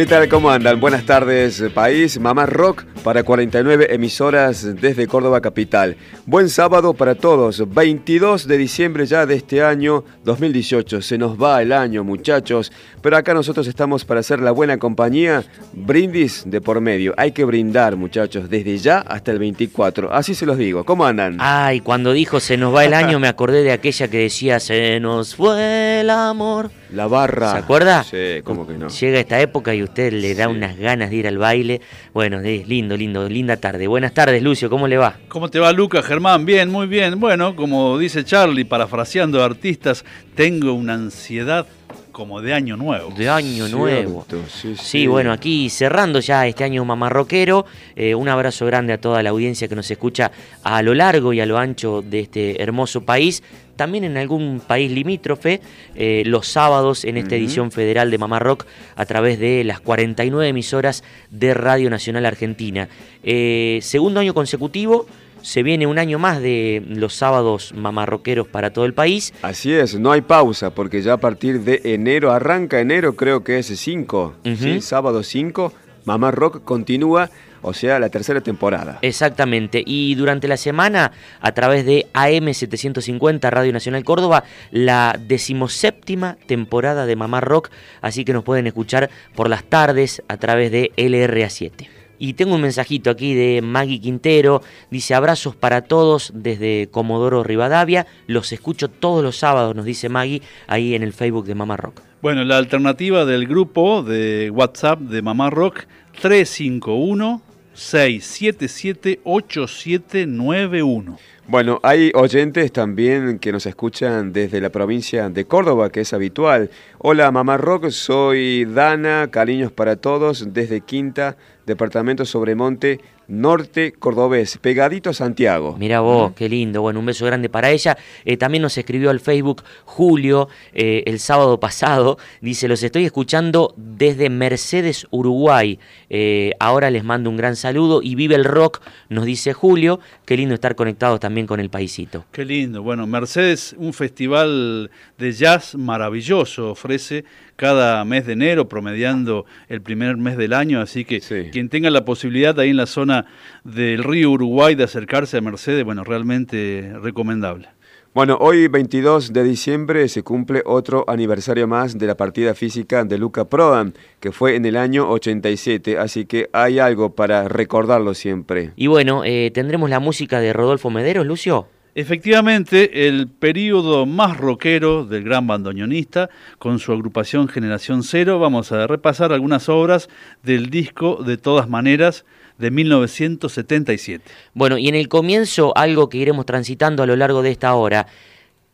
¿Qué tal? ¿Cómo andan? Buenas tardes, país. Mamá Rock para 49 emisoras desde Córdoba Capital. Buen sábado para todos. 22 de diciembre ya de este año 2018. Se nos va el año, muchachos. Pero acá nosotros estamos para hacer la buena compañía. Brindis de por medio. Hay que brindar, muchachos, desde ya hasta el 24. Así se los digo. ¿Cómo andan? Ay, cuando dijo se nos va el año, me acordé de aquella que decía se nos fue el amor. La barra. ¿Se acuerda? Sí, ¿cómo que no? Llega esta época y usted le da unas ganas de ir al baile. Bueno, es lindo, lindo, linda tarde. Buenas tardes, Lucio, ¿cómo le va? ¿Cómo te va, Lucas, Germán? Bien, muy bien. Bueno, como dice Charlie, parafraseando artistas, tengo una ansiedad como de año nuevo. De año nuevo. sí, Sí, sí. bueno, aquí cerrando ya este año mamarroquero, eh, un abrazo grande a toda la audiencia que nos escucha a lo largo y a lo ancho de este hermoso país. También en algún país limítrofe, eh, los sábados en esta edición federal de Mamá Rock a través de las 49 emisoras de Radio Nacional Argentina. Eh, segundo año consecutivo, se viene un año más de los sábados mamarroqueros para todo el país. Así es, no hay pausa, porque ya a partir de enero, arranca enero, creo que es 5, Ujú. ¿sí? sábado 5, Mamá Rock continúa, o sea, la tercera temporada. Exactamente. Y durante la semana, a través de AM750 Radio Nacional Córdoba, la decimoséptima temporada de Mamá Rock. Así que nos pueden escuchar por las tardes a través de LRA7. Y tengo un mensajito aquí de Maggie Quintero. Dice abrazos para todos desde Comodoro Rivadavia. Los escucho todos los sábados, nos dice Maggie, ahí en el Facebook de Mamá Rock. Bueno, la alternativa del grupo de WhatsApp de Mamá Rock 351 677 8791. Bueno, hay oyentes también que nos escuchan desde la provincia de Córdoba, que es habitual. Hola, Mamá Rock, soy Dana, cariños para todos, desde Quinta, departamento Sobremonte, norte cordobés, pegadito a Santiago. Mira vos, qué lindo. Bueno, un beso grande para ella. Eh, también nos escribió al Facebook Julio eh, el sábado pasado. Dice, los estoy escuchando desde Mercedes, Uruguay. Eh, ahora les mando un gran saludo y vive el rock, nos dice Julio. Qué lindo estar conectados también con el paisito. Qué lindo. Bueno, Mercedes, un festival de jazz maravilloso, ofrece cada mes de enero, promediando el primer mes del año, así que Sí. quien tenga la posibilidad ahí en la zona del río Uruguay de acercarse a Mercedes, bueno, realmente recomendable. Bueno, hoy 22 de diciembre se cumple otro aniversario más de la partida física de Luca Prodan, que fue en el año 87, así que hay algo para recordarlo siempre. Y bueno, eh, tendremos la música de Rodolfo Mederos, Lucio. Efectivamente, el periodo más rockero del gran bandoneonista, con su agrupación Generación Cero, vamos a repasar algunas obras del disco De todas maneras de 1977. Bueno, y en el comienzo, algo que iremos transitando a lo largo de esta hora.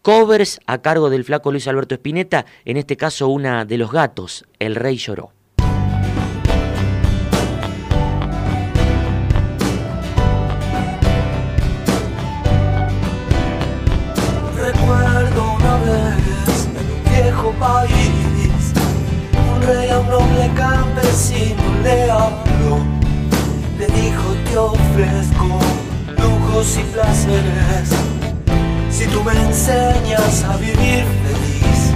Covers a cargo del flaco Luis Alberto Spinetta, en este caso una de los gatos, El Rey Lloró. Recuerdo una vez en un viejo país, un rey a un noble campesino le habló, te ofrezco lujos y placeres, si tú me enseñas a vivir feliz.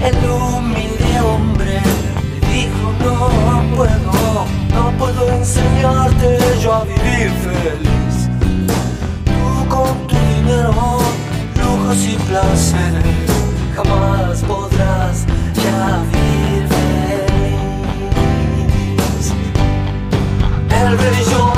El humilde hombre le dijo no puedo, no puedo enseñarte yo a vivir feliz. Tú con tu dinero, lujos y placeres, jamás podrás ya vivir feliz. El rey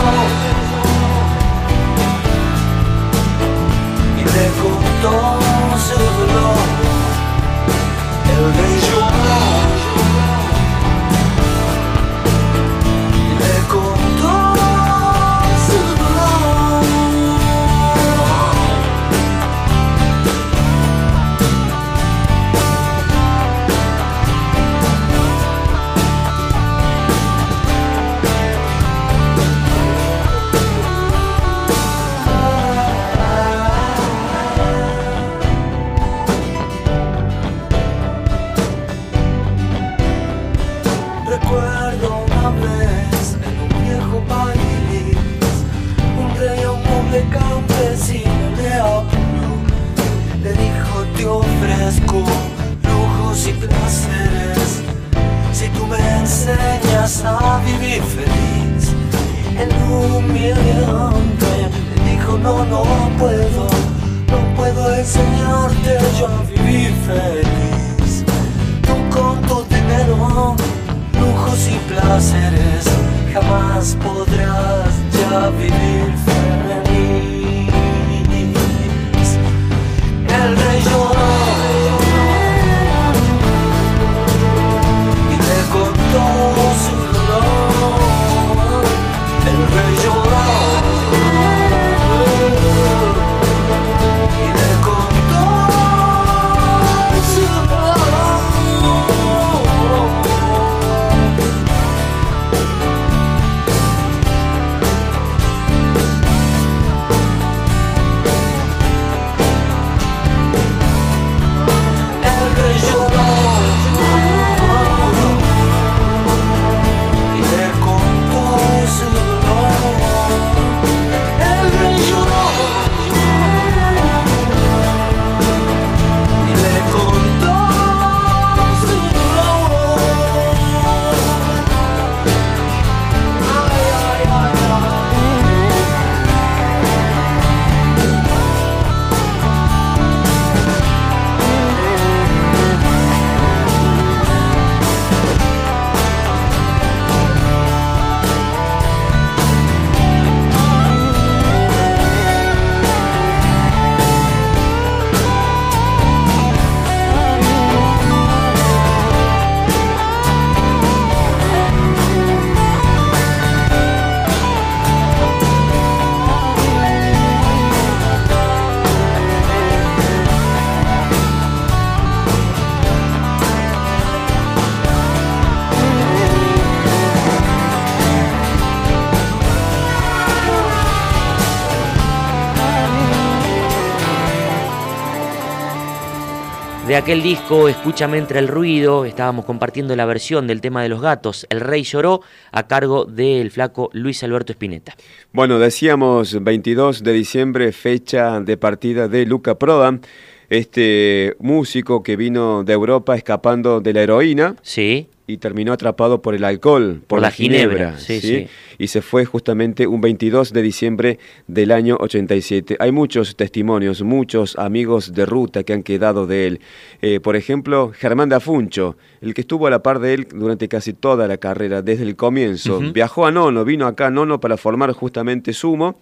De aquel disco, Escúchame entre el ruido, estábamos compartiendo la versión del tema de los gatos, El Rey lloró, a cargo del flaco Luis Alberto Spinetta. Bueno, decíamos 22 de diciembre, fecha de partida de Luca Prodan, este músico que vino de Europa escapando de la heroína. Sí y terminó atrapado por el alcohol, por, la, ginebra, sí, y se fue justamente un 22 de diciembre del año 87. Hay muchos testimonios, muchos amigos de ruta que han quedado de él. Eh, por ejemplo, Germán Dafuncho, el que estuvo a la par de él durante casi toda la carrera, desde el comienzo. Viajó a Nono, vino acá a Nono para formar justamente Sumo.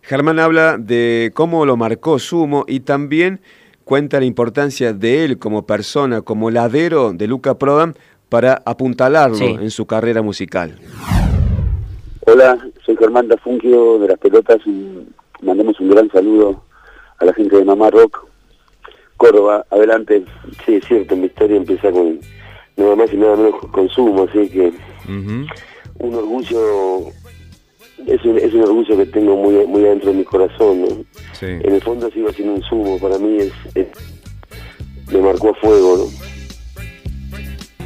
Germán habla de cómo lo marcó Sumo y también cuenta la importancia de él como persona, como ladero de Luca Prodan para apuntalarlo en su carrera musical. Hola, soy Germán Dafunquio de las Pelotas y mandamos un gran saludo a la gente de Mamá Rock. Córdoba, adelante. Sí, es cierto, mi historia empieza con nada más y nada menos consumo, así que un orgullo, es un, es un orgullo que tengo muy muy adentro de mi corazón. En el fondo sigo siendo un sumo, para mí es, es me marcó a fuego. ¿no?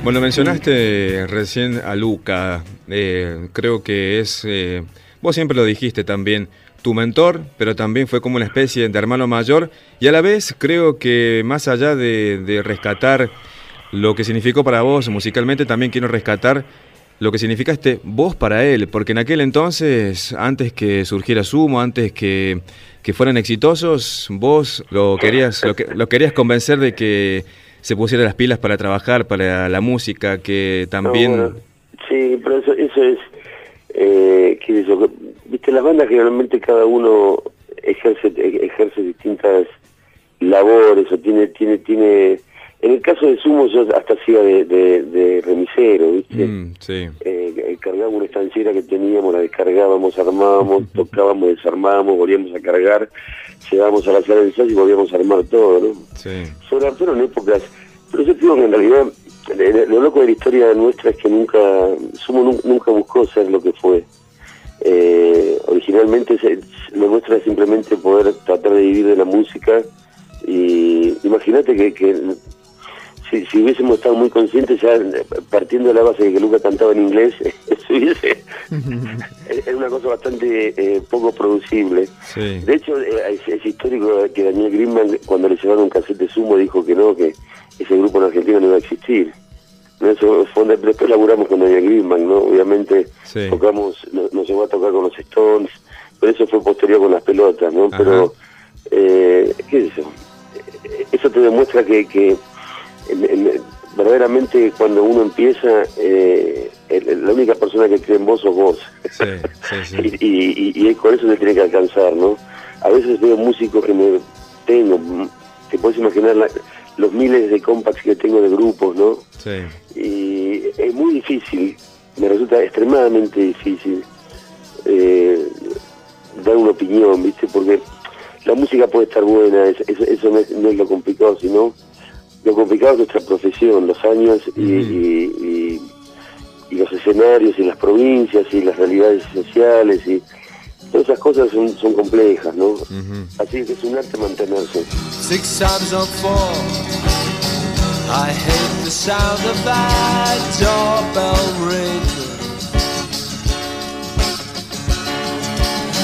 Bueno, mencionaste recién a Luca, eh, creo que es, eh, vos siempre lo dijiste también, tu mentor, pero también fue como una especie de hermano mayor y a la vez creo que más allá de, rescatar lo que significó para vos musicalmente, también quiero rescatar lo que significa este vos para él, porque en aquel entonces, antes que surgiera Sumo, antes que, que fueran exitosos, vos lo querías, lo, que, lo querías convencer de que se pusiera las pilas para trabajar, para la música, que también... sí, pero eso, eso es... eh, ¿qué es eso? Viste, las bandas generalmente cada uno ejerce ejerce distintas labores o tiene tiene tiene en el caso de Sumo yo hasta hacía de, de, remisero, ¿viste? Mm, sí. Eh, cargábamos una estanciera que teníamos, la descargábamos, armábamos, tocábamos, desarmábamos, volvíamos a cargar, llegábamos a la sala de ensayo y volvíamos a armar todo, ¿no? Sí. Sobre todo en épocas... Pero yo digo que en realidad lo loco de la historia nuestra es que nunca, Sumo nunca buscó ser lo que fue. Eh, originalmente lo nuestro era simplemente poder tratar de vivir de la música y imagínate que, que si, si, hubiésemos estado muy conscientes, ya partiendo de la base de que Luca cantaba en inglés, es una cosa bastante eh, poco producible. De hecho, eh, es, histórico que Daniel Greenman, cuando le llevaron un cassette de sumo, dijo que no, que ese grupo en Argentina no iba a existir. Eso fue después laburamos con Daniel Greenman, ¿no? Obviamente tocamos, nos, llevó a tocar con los Stones, pero eso fue posterior con las pelotas, ¿no? Pero, eh, ¿qué es eso? Eso te demuestra que, que verdaderamente cuando uno empieza, eh, la única persona que cree en vos sos vos. y, y, con eso se tiene que alcanzar, ¿no? A veces veo músicos que me tengo, te puedes imaginar los miles de compacts que tengo de grupos, ¿no? Y es muy difícil, me resulta extremadamente difícil eh, dar una opinión, ¿viste? Porque la música puede estar buena, eso, no, es, no es lo complicado, sino lo complicado es nuestra profesión, los años y, los escenarios y las provincias y las realidades sociales y todas esas cosas son, son complejas, ¿no? Así que es un arte mantenerse. Six times on four, I hate the sound of that doorbell ring.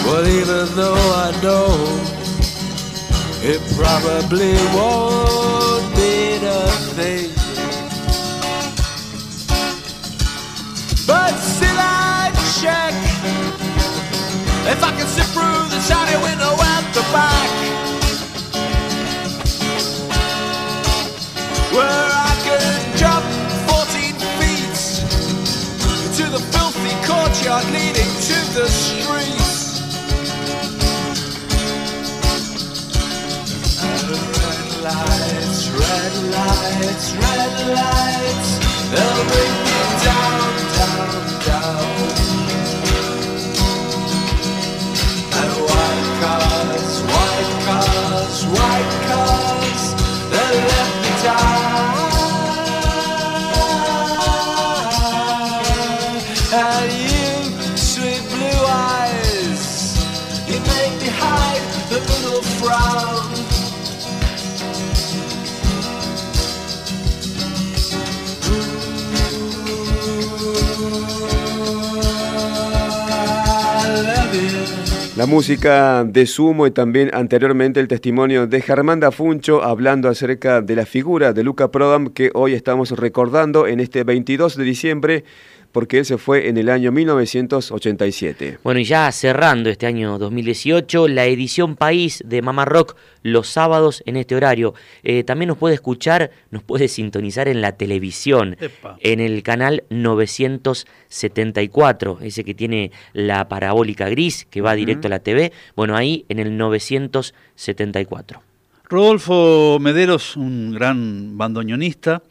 Well, even though I know it probably won't check if I can sit through the shiny window at the back. Where I can jump 14 feet to the filthy courtyard leading to the streets. red lights, red lights, red lights, they'll bring me down, down, down. right. La música de Sumo y también anteriormente el testimonio de Germán Funcho hablando acerca de la figura de Luca Prodam que hoy estamos recordando en este 22 de diciembre porque él se fue en el año 1987. Bueno, y ya cerrando este año 2018, la edición País de Mamá Rock los sábados en este horario. Eh, también nos puede escuchar, nos puede sintonizar en la televisión, en el canal 974, ese que tiene la parabólica gris que va directo a la TV. Bueno, ahí en el 974. Rodolfo Mederos, un gran bandoneonista,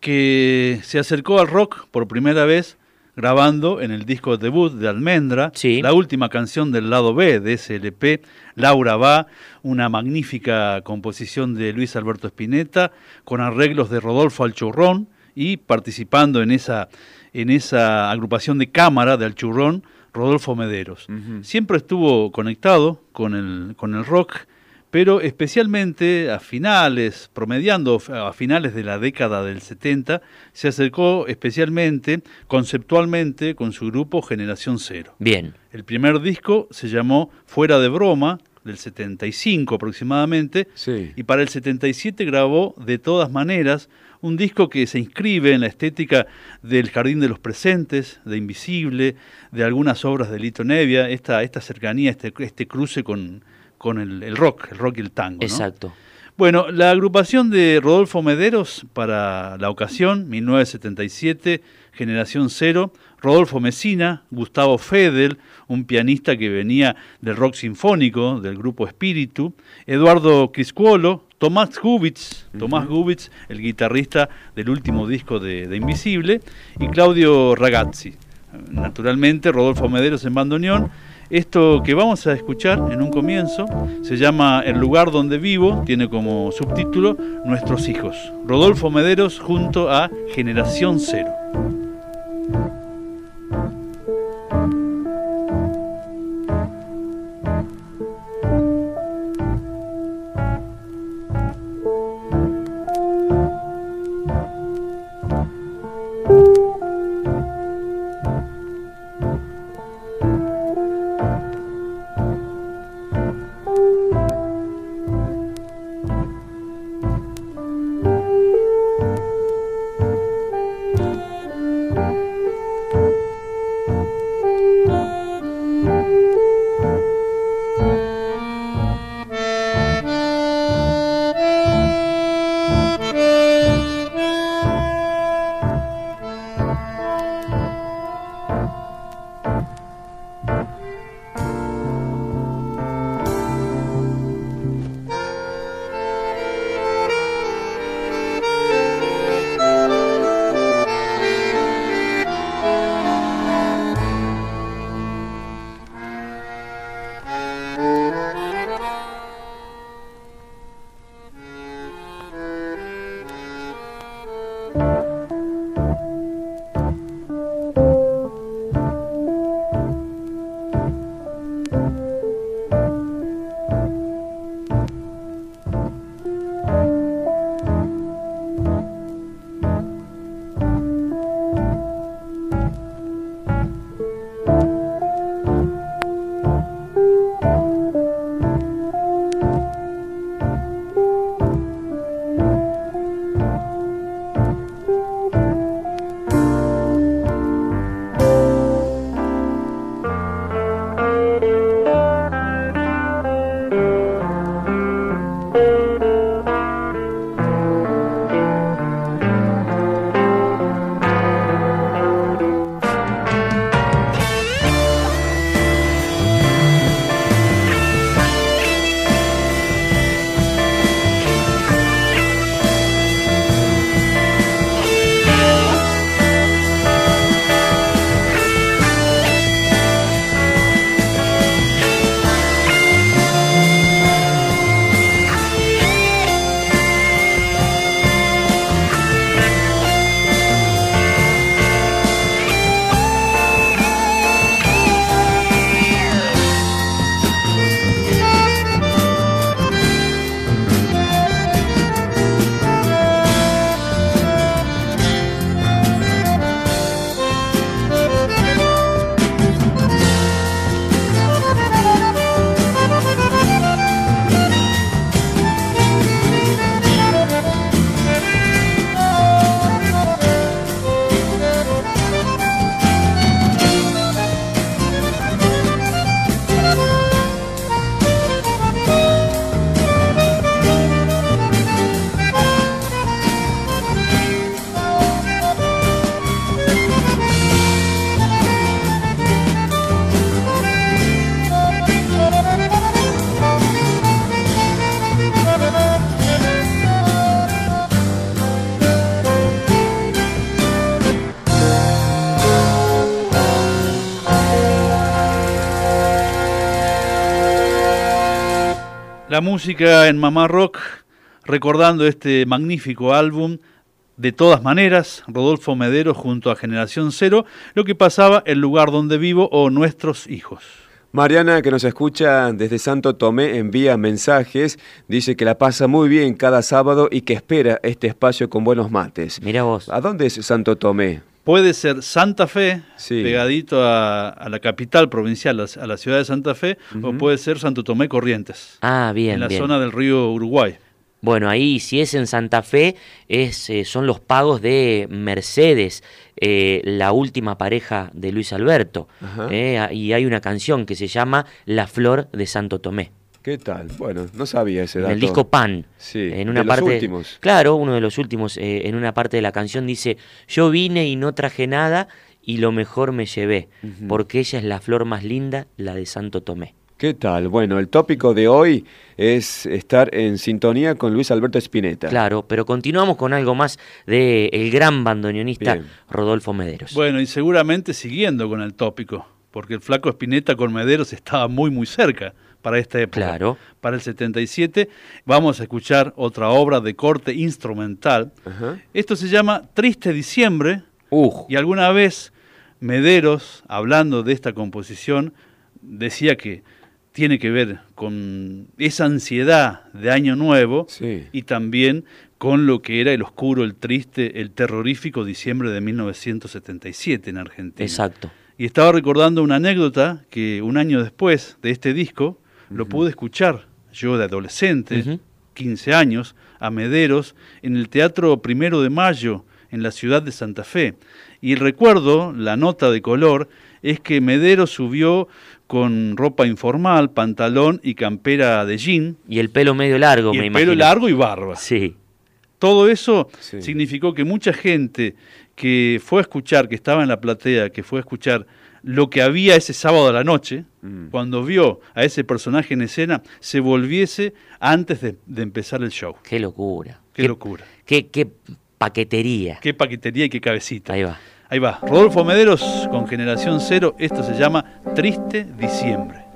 que se acercó al rock por primera vez grabando en el disco debut de Almendra, la última canción del lado B de SLP, Laura Va, una magnífica composición de Luis Alberto Spinetta, con arreglos de Rodolfo Alchurrón y participando en esa, en esa agrupación de cámara de Alchurrón, Rodolfo Mederos. Siempre estuvo conectado con el, con el rock pero especialmente a finales, promediando a finales de la década del 70, se acercó especialmente conceptualmente con su grupo Generación Cero. Bien. El primer disco se llamó Fuera de Broma, del 75 aproximadamente, y para el 77 grabó De todas maneras, un disco que se inscribe en la estética del Jardín de los Presentes, de Invisible, de algunas obras de Lito Nevia, esta, esta cercanía, este, este cruce con, con el, rock, el rock y el tango. Exacto. Bueno, la agrupación de Rodolfo Mederos para la ocasión, 1977, Generación Cero, Rodolfo Mesina, Gustavo Fedel, un pianista que venía del rock sinfónico, del grupo Espíritu, Eduardo Criscuolo, Tomás Gubitz, Tomás Gubitz, el guitarrista del último disco de, de Invisible, y Claudio Ragazzi. Naturalmente, Rodolfo Mederos en bandoneón. Esto que vamos a escuchar en un comienzo se llama El lugar donde vivo, tiene como subtítulo Nuestros hijos. Rodolfo Mederos junto a Generación Cero. La música en Mamá Rock, recordando este magnífico álbum, de todas maneras, Rodolfo Medero junto a Generación Cero, lo que pasaba El lugar donde vivo o Nuestros hijos. Mariana, que nos escucha desde Santo Tomé, envía mensajes, dice que la pasa muy bien cada sábado y que espera este espacio con buenos mates. Mira vos. ¿A dónde es Santo Tomé? Puede ser Santa Fe, pegadito a, la capital provincial, a la ciudad de Santa Fe, o puede ser Santo Tomé Corrientes. Ah, bien. En la zona del río Uruguay. Bueno, ahí si es en Santa Fe, es, eh, son los pagos de Mercedes, eh, la última pareja de Luis Alberto. Eh, y hay una canción que se llama La Flor de Santo Tomé. ¿Qué tal? Bueno, no sabía ese dato. En el disco Pan. Sí, en una de parte, los últimos. Claro, uno de los últimos. Eh, en una parte de la canción dice: Yo vine y no traje nada, y lo mejor me llevé, porque ella es la flor más linda, la de Santo Tomé. ¿Qué tal? Bueno, el tópico de hoy es estar en sintonía con Luis Alberto Spinetta. Claro, pero continuamos con algo más del el gran bandoneonista Rodolfo Mederos. Bueno, y seguramente siguiendo con el tópico, porque el flaco Spinetta con Mederos estaba muy, muy cerca para esta época. Claro. Para el 77 vamos a escuchar otra obra de corte instrumental. Esto se llama Triste Diciembre. Y alguna vez Mederos, hablando de esta composición, decía que tiene que ver con esa ansiedad de Año Nuevo y también con lo que era el oscuro, el triste, el terrorífico diciembre de 1977 en Argentina. Exacto. Y estaba recordando una anécdota que un año después de este disco lo pude escuchar yo de adolescente, 15 años, a Mederos, en el Teatro Primero de Mayo, en la ciudad de Santa Fe. Y recuerdo, la nota de color, es que Mederos subió con ropa informal, pantalón y campera de jean. Y el pelo medio largo, y me el pelo largo y barba. Sí. Todo eso significó que mucha gente que fue a escuchar, que estaba en la platea, que fue a escuchar lo que había ese sábado a la noche, mm. cuando vio a ese personaje en escena, se volviese antes de, empezar el show. Qué locura. Qué, locura. Qué, qué paquetería. Qué paquetería y qué cabecita. Ahí va. Ahí va, Rodolfo Mederos con Generación Cero, esto se llama Triste Diciembre.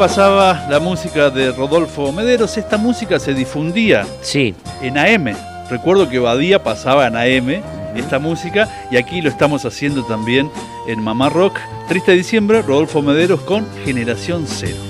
Pasaba la música de Rodolfo Mederos. Esta música se difundía sí. en AM, Recuerdo que Badía pasaba en AM esta música y aquí lo estamos haciendo también en Mamá Rock. Triste diciembre, Rodolfo Mederos con Generación Cero.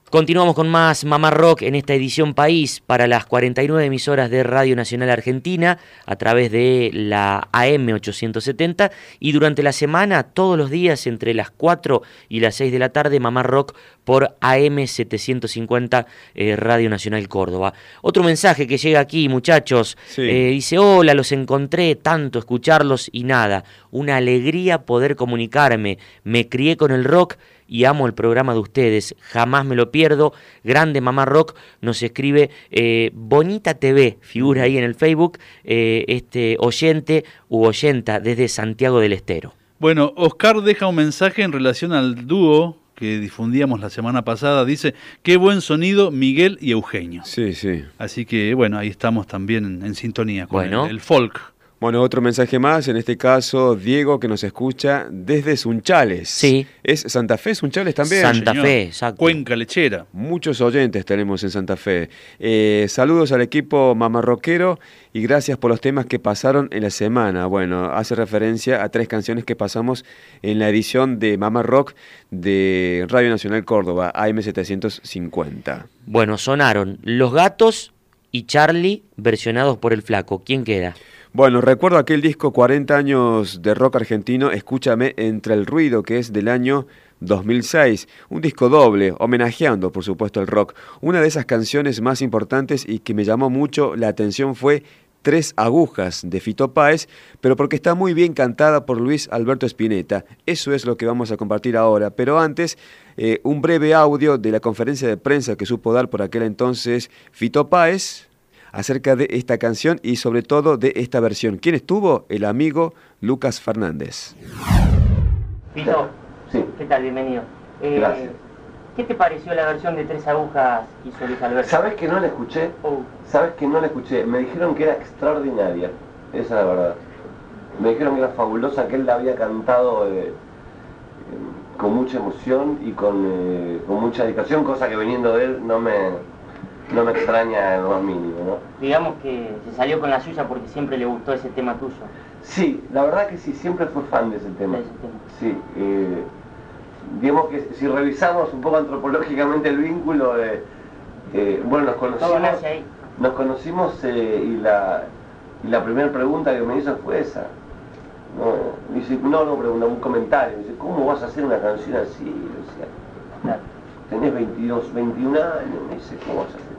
Continuamos con más Mamá Rock en esta edición País para las 49 emisoras de Radio Nacional Argentina a través de la AM 870 y durante la semana todos los días entre las 4 y las 6 de la tarde Mamá Rock por AM 750 eh, Radio Nacional Córdoba. Otro mensaje que llega aquí muchachos, Sí. eh, dice hola, los encontré tanto escucharlos y nada, una alegría poder comunicarme, me crié con el rock y amo el programa de ustedes, jamás me lo pierdo. Grande Mamá Rock nos escribe eh, Bonita TV, figura ahí en el Facebook, eh, este oyente u oyenta desde Santiago del Estero. Bueno, Oscar deja un mensaje en relación al dúo que difundíamos la semana pasada. Dice, qué buen sonido Miguel y Eugenio. Sí, sí. Así que bueno, ahí estamos también en, en sintonía con Bueno. el, el folk. Bueno, otro mensaje más, en este caso Diego que nos escucha desde Sunchales. Sí. ¿Es Santa Fe Sunchales también? Santa señor. Fe, exacto. Cuenca lechera. Muchos oyentes tenemos en Santa Fe. Eh, saludos al equipo mamarroquero y gracias por los temas que pasaron en la semana. Bueno, hace referencia a tres canciones que pasamos en la edición de Mamá Rock de Radio Nacional Córdoba, AM750. Bueno, sonaron Los Gatos y Charlie versionados por el Flaco. ¿Quién queda? Bueno, recuerdo aquel disco 40 años de rock argentino, Escúchame entre el ruido, que es del año 2006. Un disco doble, homenajeando por supuesto el rock. Una de esas canciones más importantes y que me llamó mucho la atención fue Tres agujas de Fito Páez, pero porque está muy bien cantada por Luis Alberto Spinetta. Eso es lo que vamos a compartir ahora. Pero antes, eh, un breve audio de la conferencia de prensa que supo dar por aquel entonces Fito Páez acerca de esta canción y sobre todo de esta versión. ¿Quién estuvo? El amigo Lucas Fernández. Pito, Sí. ¿qué tal? Bienvenido. Eh, Gracias. ¿Qué te pareció la versión de Tres Agujas hizo Luis Alberto? ¿Sabes que no la escuché? Oh, ¿Sabes que no la escuché? Me dijeron que era extraordinaria. Esa es la verdad. Me dijeron que era fabulosa, que él la había cantado eh, eh, con mucha emoción y con, eh, con mucha dedicación, cosa que viniendo de él no me, no me extraña lo más mínimo, ¿no? digamos que se salió con la suya porque siempre le gustó ese tema tuyo. Sí, la verdad que sí, siempre fue fan de ese tema. De ese tema. Sí, eh, digamos que si revisamos un poco antropológicamente el vínculo, eh, eh, bueno, nos conocimos, ahí. nos conocimos eh, y la, y la primera pregunta que me hizo fue esa. No, dice, no, no, pregunta, un comentario. Me dice, ¿cómo vas a hacer una canción así? Claro. tenés 22, 21 años. Me dice, ¿cómo vas a hacer?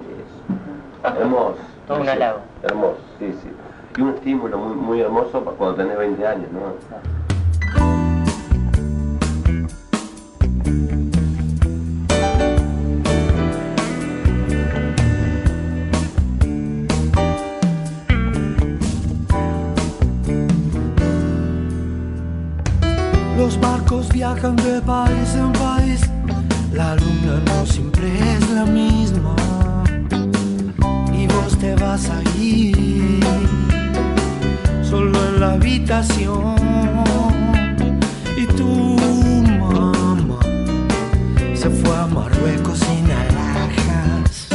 Hermoso. Todo un halago. Hermoso, sí, sí. Y un estímulo muy, muy hermoso para cuando tenés 20 años, ¿no? Los barcos viajan de país en país, la luna no siempre es la misma. Te vas a ir solo en la habitación. Y tu mamá se fue a Marruecos sin alhajas.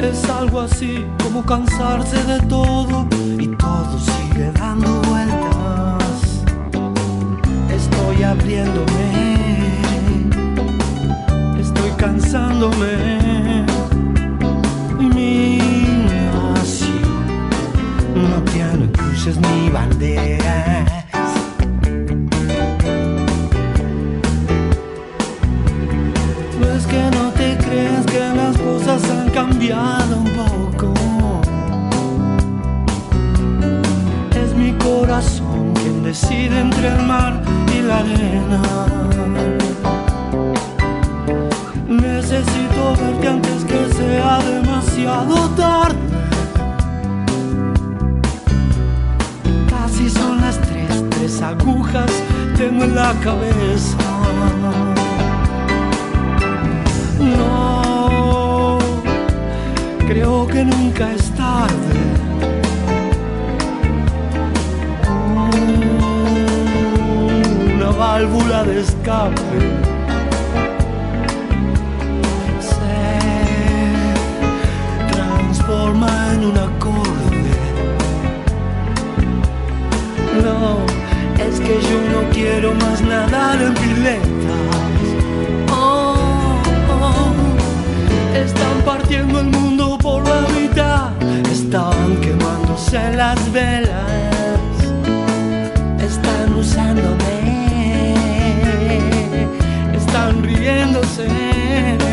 Es algo así como cansarse de todo y todo sigue dando vueltas. Estoy abriéndome cansándome. Mi nación no tiene cruces ni banderas. No es que no te creas que las cosas han cambiado un poco. Es mi corazón quien decide entre el mar y la arena. Necesito verte antes que sea demasiado tarde. Casi son las tres, tres agujas tengo en la cabeza. No, creo que nunca es tarde. Una válvula de escape. Transforma en un acorde. No, es que yo no quiero más nadar en piletas. Oh, oh, están partiendo el mundo por la mitad. Están quemándose las velas. Están usándome. Están riéndose.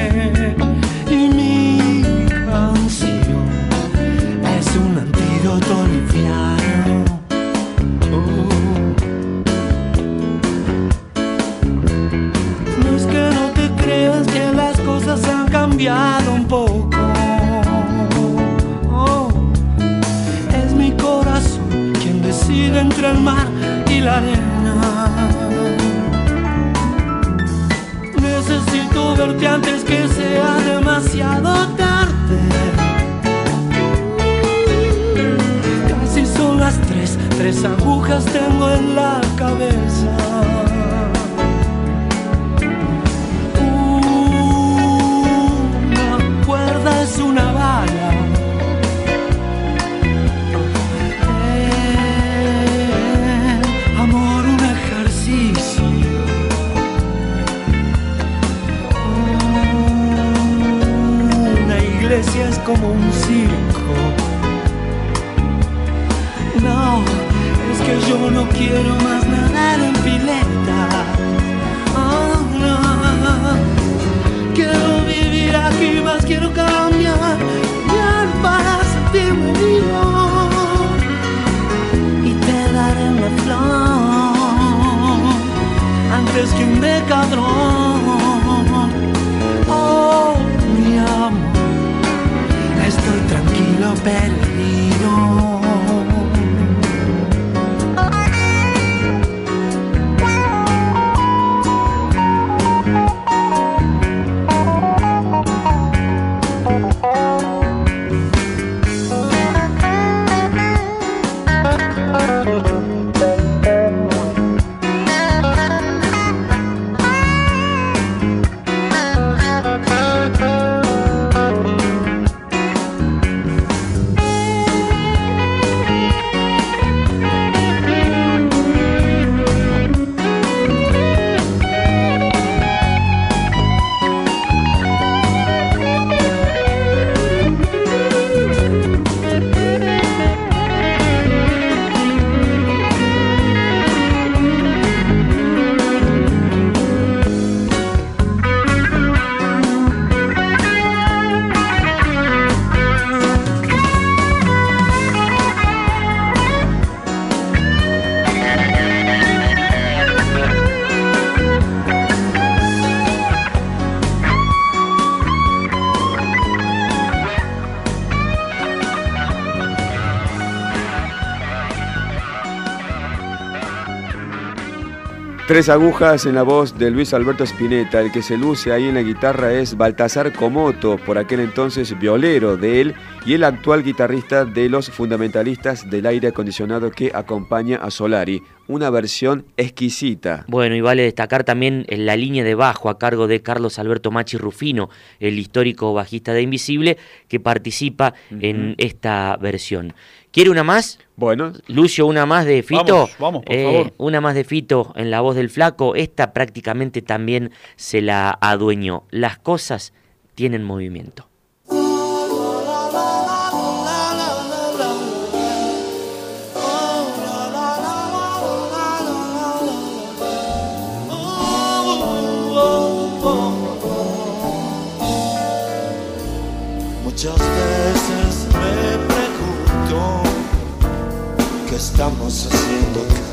Verte antes que sea demasiado tarde. Casi son las tres, tres agujas tengo en la cabeza. Tres agujas en la voz de Luis Alberto Spinetta. El que se luce ahí en la guitarra es Baltasar Comoto, por aquel entonces violero de él y el actual guitarrista de los fundamentalistas del aire acondicionado que acompaña a Solari. Una versión exquisita. Bueno, y vale destacar también la línea de bajo a cargo de Carlos Alberto Machi Rufino, el histórico bajista de Invisible, que participa en esta versión. ¿Quiere una más? Bueno. Lucio, una más de Fito. Vamos, vamos por eh, favor. Una más de Fito en la voz del flaco. Esta prácticamente también se la adueñó. Las cosas tienen movimiento. estamos haciendo.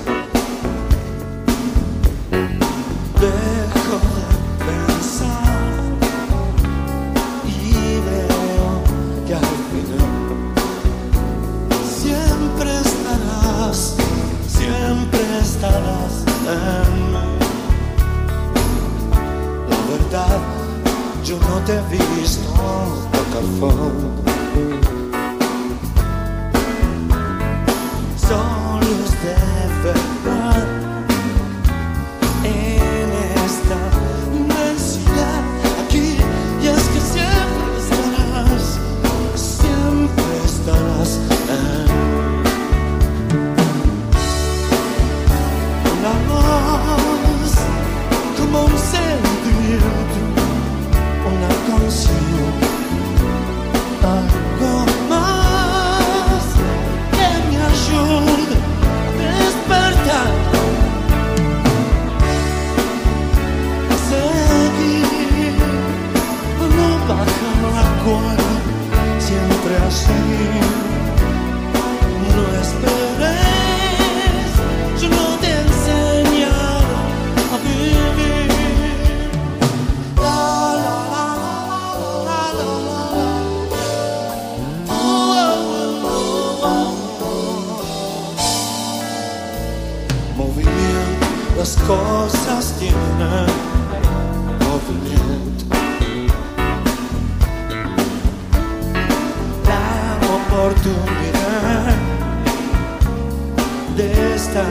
está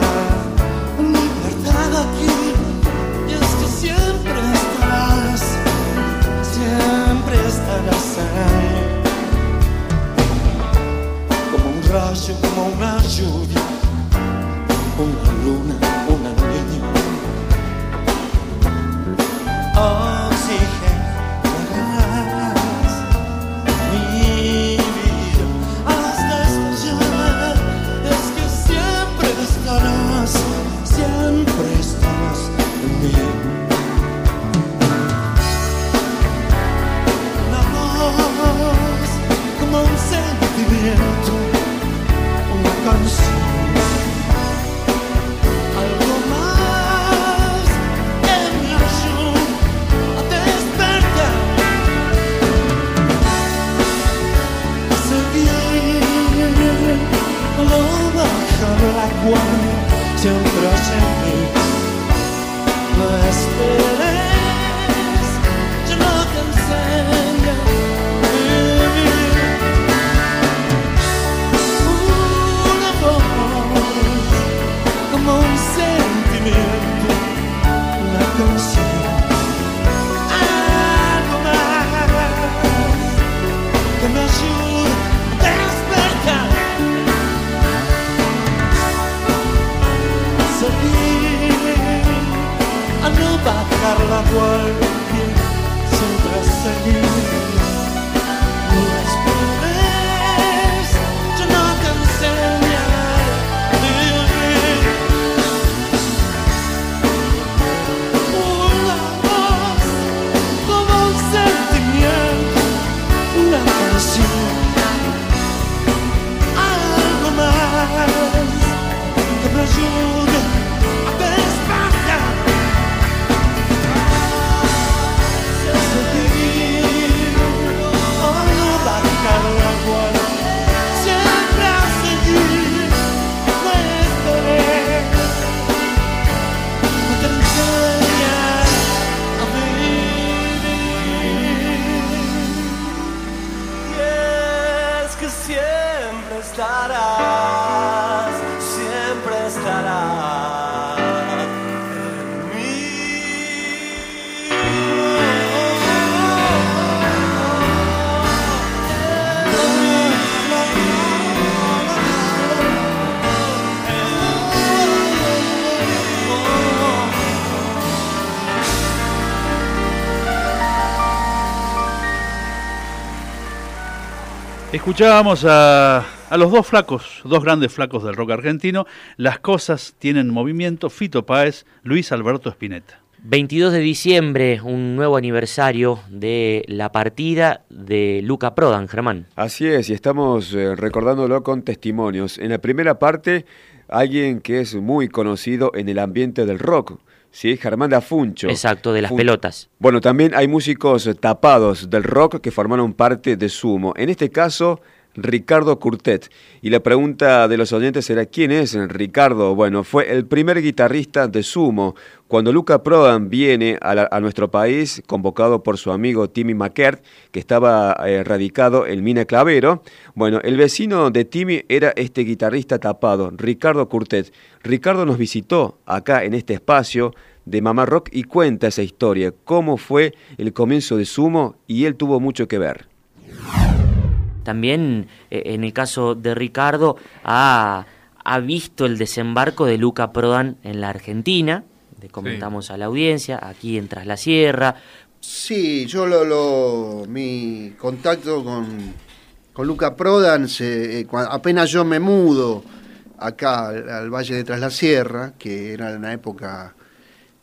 mi verdad aquí. Y es que siempre estás, siempre estarás ahí. Como un rayo, como una lluvia. Escuchábamos a, a, los dos flacos, dos grandes flacos del rock argentino. Las cosas tienen movimiento. Fito Páez, Luis Alberto Spinetta. 22 de diciembre, un nuevo aniversario de la partida de Luca Prodan, Germán. Así es, y estamos eh, recordándolo con testimonios. En la primera parte, alguien que es muy conocido en el ambiente del rock. Sí, Germán Dafuncho. Exacto, de las pelotas. Bueno, también hay músicos tapados del rock que formaron parte de Sumo. En este caso, Ricardo Curtet. Y la pregunta de los oyentes será, ¿quién es Ricardo? Bueno, fue el primer guitarrista de Sumo. Cuando Luca Prodan viene a, nuestro país, convocado por su amigo Timmy McKert, que estaba eh, radicado en Mina Clavero, bueno, el vecino de Timmy era este guitarrista tapado, Ricardo Curtet. Ricardo nos visitó acá en este espacio de Mamá Rock y cuenta esa historia, cómo fue el comienzo de Sumo y él tuvo mucho que ver. También eh, en el caso de Ricardo ha, visto el desembarco de Luca Prodan en la Argentina, le comentamos a la audiencia, aquí en Tras la Sierra. Sí, yo lo, lo mi contacto con, con Luca Prodan, se, eh, apenas yo me mudo acá al, Valle de Tras la Sierra, que era una época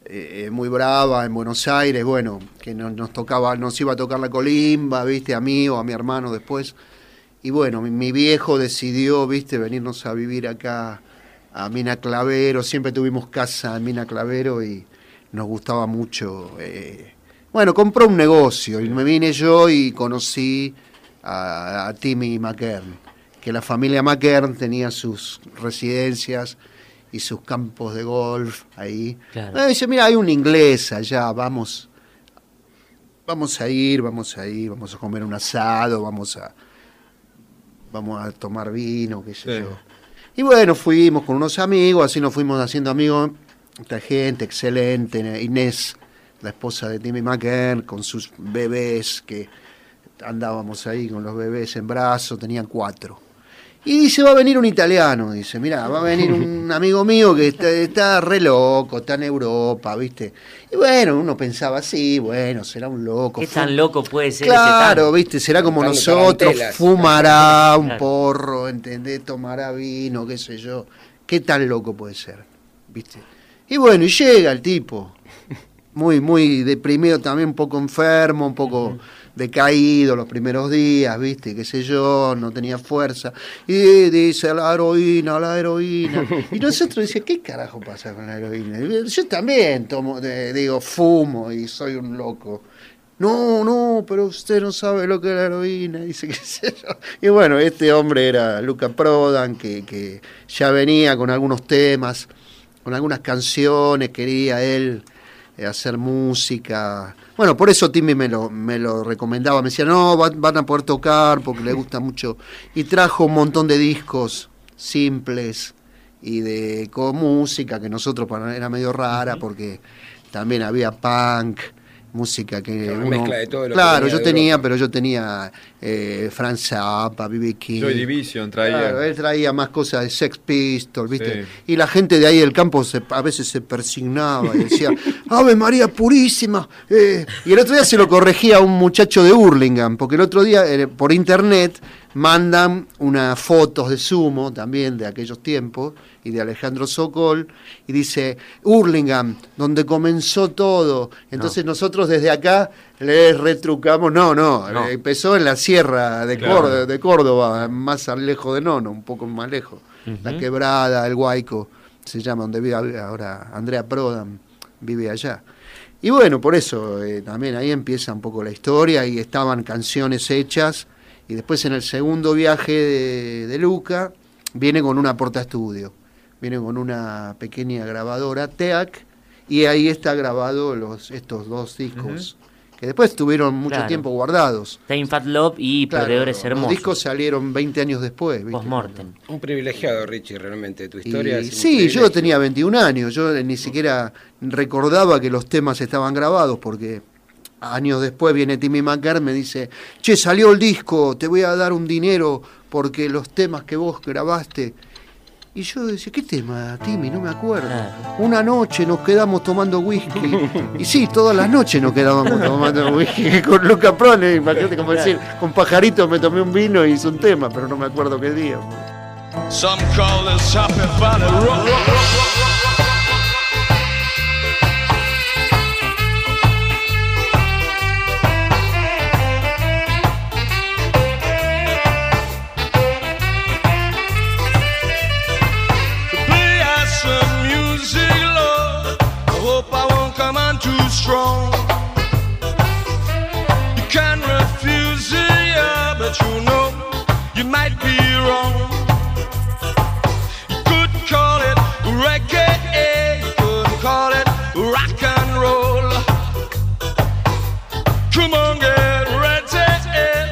eh, muy brava en Buenos Aires, bueno, que nos, nos, tocaba, nos iba a tocar la colimba, viste, a mí o a mi hermano después. Y bueno, mi, viejo decidió, viste, venirnos a vivir acá a Mina Clavero. Siempre tuvimos casa en Mina Clavero y nos gustaba mucho. Eh, bueno, compró un negocio y me vine yo y conocí a, Timmy McKern, que la familia McKern tenía sus residencias y sus campos de golf ahí. Dice, mira, hay un inglés allá, vamos, vamos a ir, vamos a ir, vamos a comer un asado, vamos a vamos a tomar vino, qué sé yo. Y bueno, fuimos con unos amigos, así nos fuimos haciendo amigos, esta gente excelente, Inés, la esposa de Timmy McKern, con sus bebés, que andábamos ahí con los bebés en brazos, tenían cuatro. Y dice, va a venir un italiano, dice, mira, va a venir un amigo mío que está, re loco, está en Europa, ¿viste? Y bueno, uno pensaba, sí, bueno, será un loco. ¿Qué tan loco puede ser claro, ese ¿viste? Será como nosotros, fumará un porro, ¿entendés? Tomará vino, qué sé yo. ¿Qué tan loco puede ser? ¿Viste? Y bueno, y llega el tipo, muy, muy deprimido también, un poco enfermo, un poco decaído los primeros días, ¿viste? Qué sé yo, no tenía fuerza. Y dice la heroína, la heroína. Y nosotros decíamos, ¿qué carajo pasa con la heroína? Yo también tomo, digo, fumo y soy un loco. No, no, pero usted no sabe lo que es la heroína, dice qué sé yo. Y bueno, este hombre era Luca Prodan, que, que ya venía con algunos temas, con algunas canciones, quería él eh, hacer música. Bueno, por eso Timmy me lo, me lo recomendaba, me decía, no, van, a poder tocar porque le gusta mucho. Y trajo un montón de discos simples y de con música que nosotros para era medio rara porque también había punk, música que una mezcla de todo lo claro yo tenía pero yo tenía eh, Franz Zappa B.B. King Joy Division traía claro, él traía más cosas de Sex Pistols viste y la gente de ahí del campo se, a veces se persignaba y decía Ave María purísima eh". y el otro día se lo corregía a un muchacho de Hurlingham porque el otro día eh, por internet mandan unas fotos de Sumo también de aquellos tiempos y de Alejandro Sokol y dice Hurlingham, donde comenzó todo. Entonces nosotros desde acá le retrucamos, no, no, empezó en la sierra de, Córdoba, de Córdoba, más lejos de Nono, un poco más lejos. La Quebrada, el Guayco, se llama donde vive ahora Andrea Prodan, vive allá. Y bueno, por eso eh, también ahí empieza un poco la historia y estaban canciones hechas y después en el segundo viaje de, Luca viene con una porta estudio, viene con una pequeña grabadora TEAC y ahí está grabado los, estos dos discos. Que después estuvieron mucho tiempo guardados. Time Fat Love y Perdedores Hermosos. Los discos salieron 20 años después. Post-mortem. Un privilegiado, Richie, realmente. Tu historia Sí, yo tenía 21 años. Yo ni siquiera recordaba que los temas estaban grabados porque años después viene Timmy McGarr, me dice, che, salió el disco, te voy a dar un dinero porque los temas que vos grabaste. Y yo decía, ¿qué tema, Timmy? No me acuerdo. Una noche nos quedamos tomando whisky. y sí, todas las noches nos quedábamos tomando whisky con Luca Prone. Imagínate como decir, con pajaritos me tomé un vino y hice un tema, pero no me acuerdo qué día. Some call this happy valley rock. On strong. You can refuse it, yeah, but you know you might be wrong. You could call it reggae, you could call it rock and roll. Come on, get ready,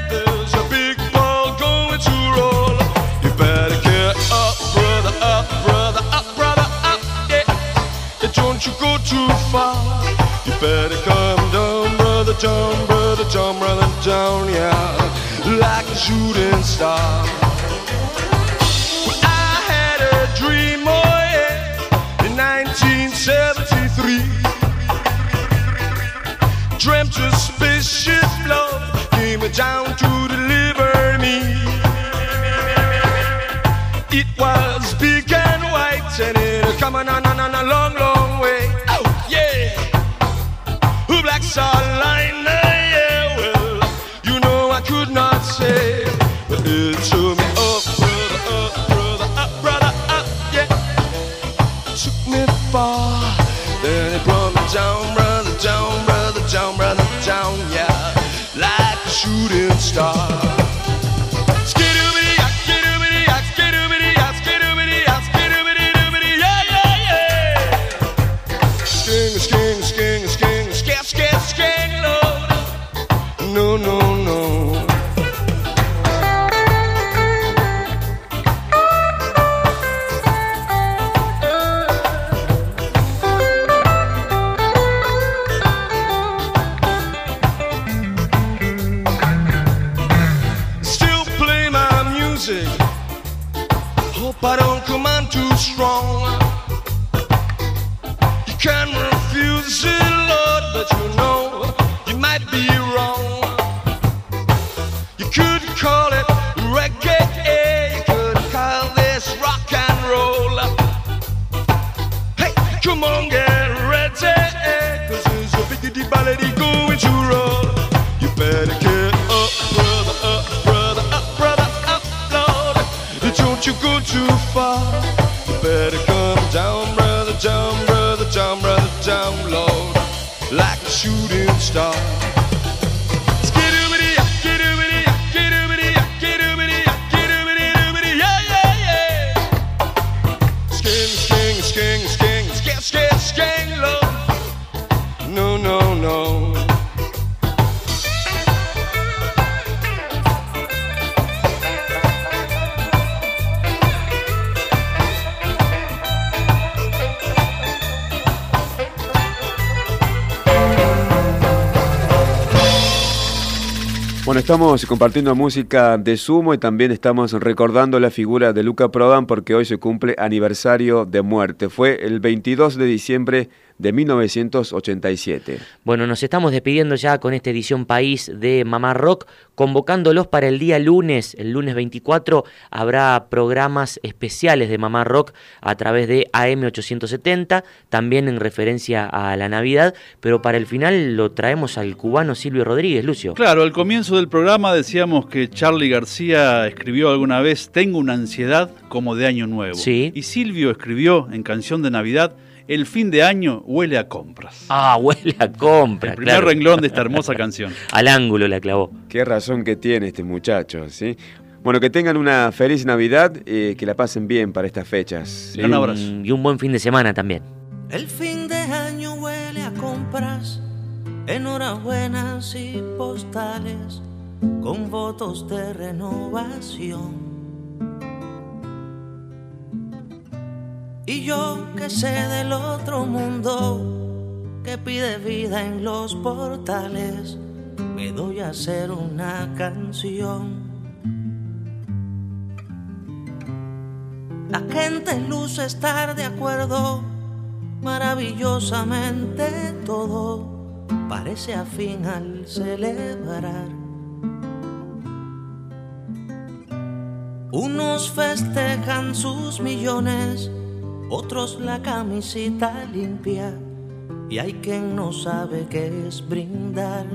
there's a big ball going to roll. You better get up, brother, up, brother, up, brother, up, yeah. Yeah, Don't you go too far. Down, yeah. Like a shooting star. I had a dream, oh yeah, in 1973. Dreamt a spaceship love came down to deliver me. It was big and white and it coming on, on a long, long I don't come on too strong. You can refuse it, Lord, but you know you might be wrong. You could call it reggae, you could call this rock and roll. Hey, come on, get ready, cause there's a biggity ballady going too far. You better come down, brother, down, brother, down, brother, down, Lord. Like a shooting star. Estamos compartiendo música de Sumo y también estamos recordando la figura de Luca Prodan porque hoy se cumple aniversario de muerte. Fue el 22 de diciembre de 1987. Bueno, nos estamos despidiendo ya con esta edición País de Mamá Rock, convocándolos para el día lunes, el lunes 24, habrá programas especiales de Mamá Rock a través de AM870, también en referencia a la Navidad, pero para el final lo traemos al cubano Silvio Rodríguez, Lucio. Claro, al comienzo del programa decíamos que Charlie García escribió alguna vez Tengo una ansiedad como de año nuevo. Sí. Y Silvio escribió en Canción de Navidad El fin de año huele a compras. Ah, huele a compras. El primer claro. renglón de esta hermosa canción. Al ángulo la clavó. Qué razón que tiene este muchacho, ¿sí? Bueno, que tengan una feliz Navidad y que la pasen bien para estas fechas. ¿sí? Un abrazo. Y un buen fin de semana también. El fin de año huele a compras, enhorabuenas y postales con votos de renovación. Y yo que sé del otro mundo que pide vida en los portales, me doy a hacer una canción. La gente luce estar de acuerdo, maravillosamente todo parece afín al celebrar. Unos festejan sus millones, otros la camisita limpia, y hay quien no sabe qué es brindar.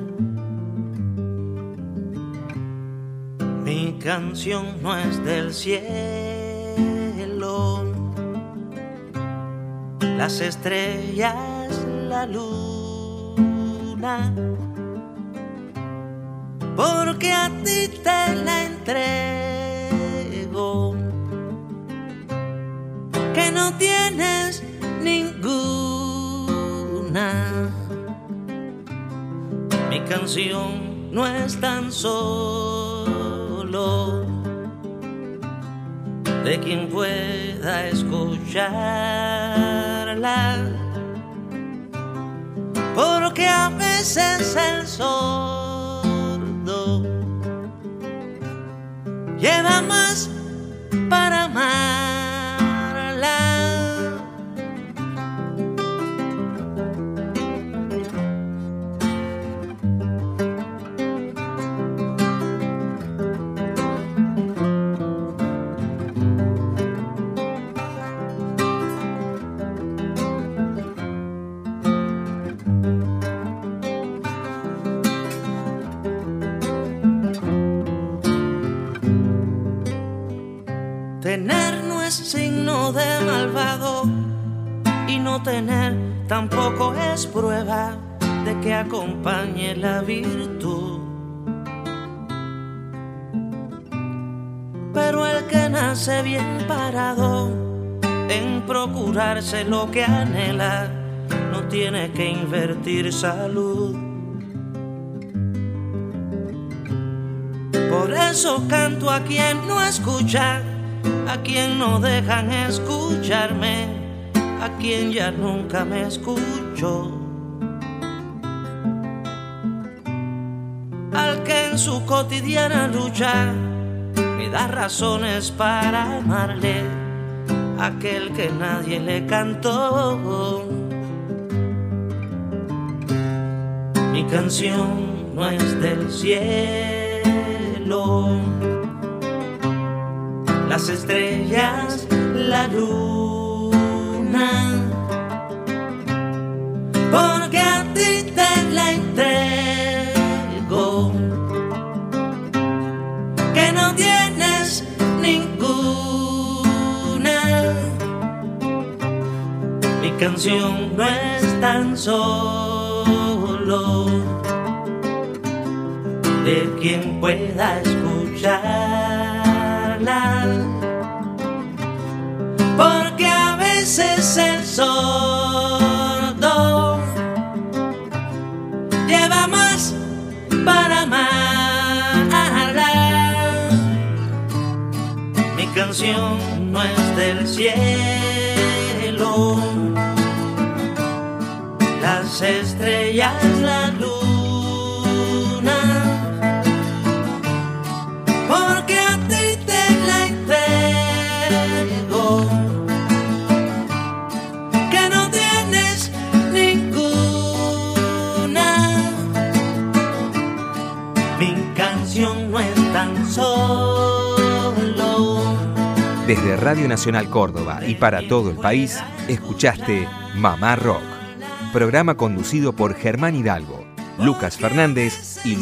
Mi canción no es del cielo, las estrellas, la luna, porque a ti te la entrego, que no tienes ninguna. Mi canción no es tan solo de quien pueda escucharla. Porque a veces el sordo lleva más para amarla. Que acompañe la virtud. Pero el que nace bien parado en procurarse lo que anhela no tiene que invertir salud. Por eso canto a quien no escucha a quien no dejan escucharme, a quien ya nunca me escucho. Su cotidiana lucha me da razones para amarle, aquel que nadie le cantó. Mi canción no es del cielo las estrellas, la luna. Canción no es tan solo de quien pueda escuchar porque a veces el sordo lleva más para amarla. Mi canción no es del cielo, las estrellas, la luna. Porque a ti te la entrego, que no tienes ninguna. Mi canción no es tan solo. Desde Radio Nacional Córdoba y para todo el país, escuchaste Mamá Rock, programa conducido por Germán Hidalgo, Lucas Fernández y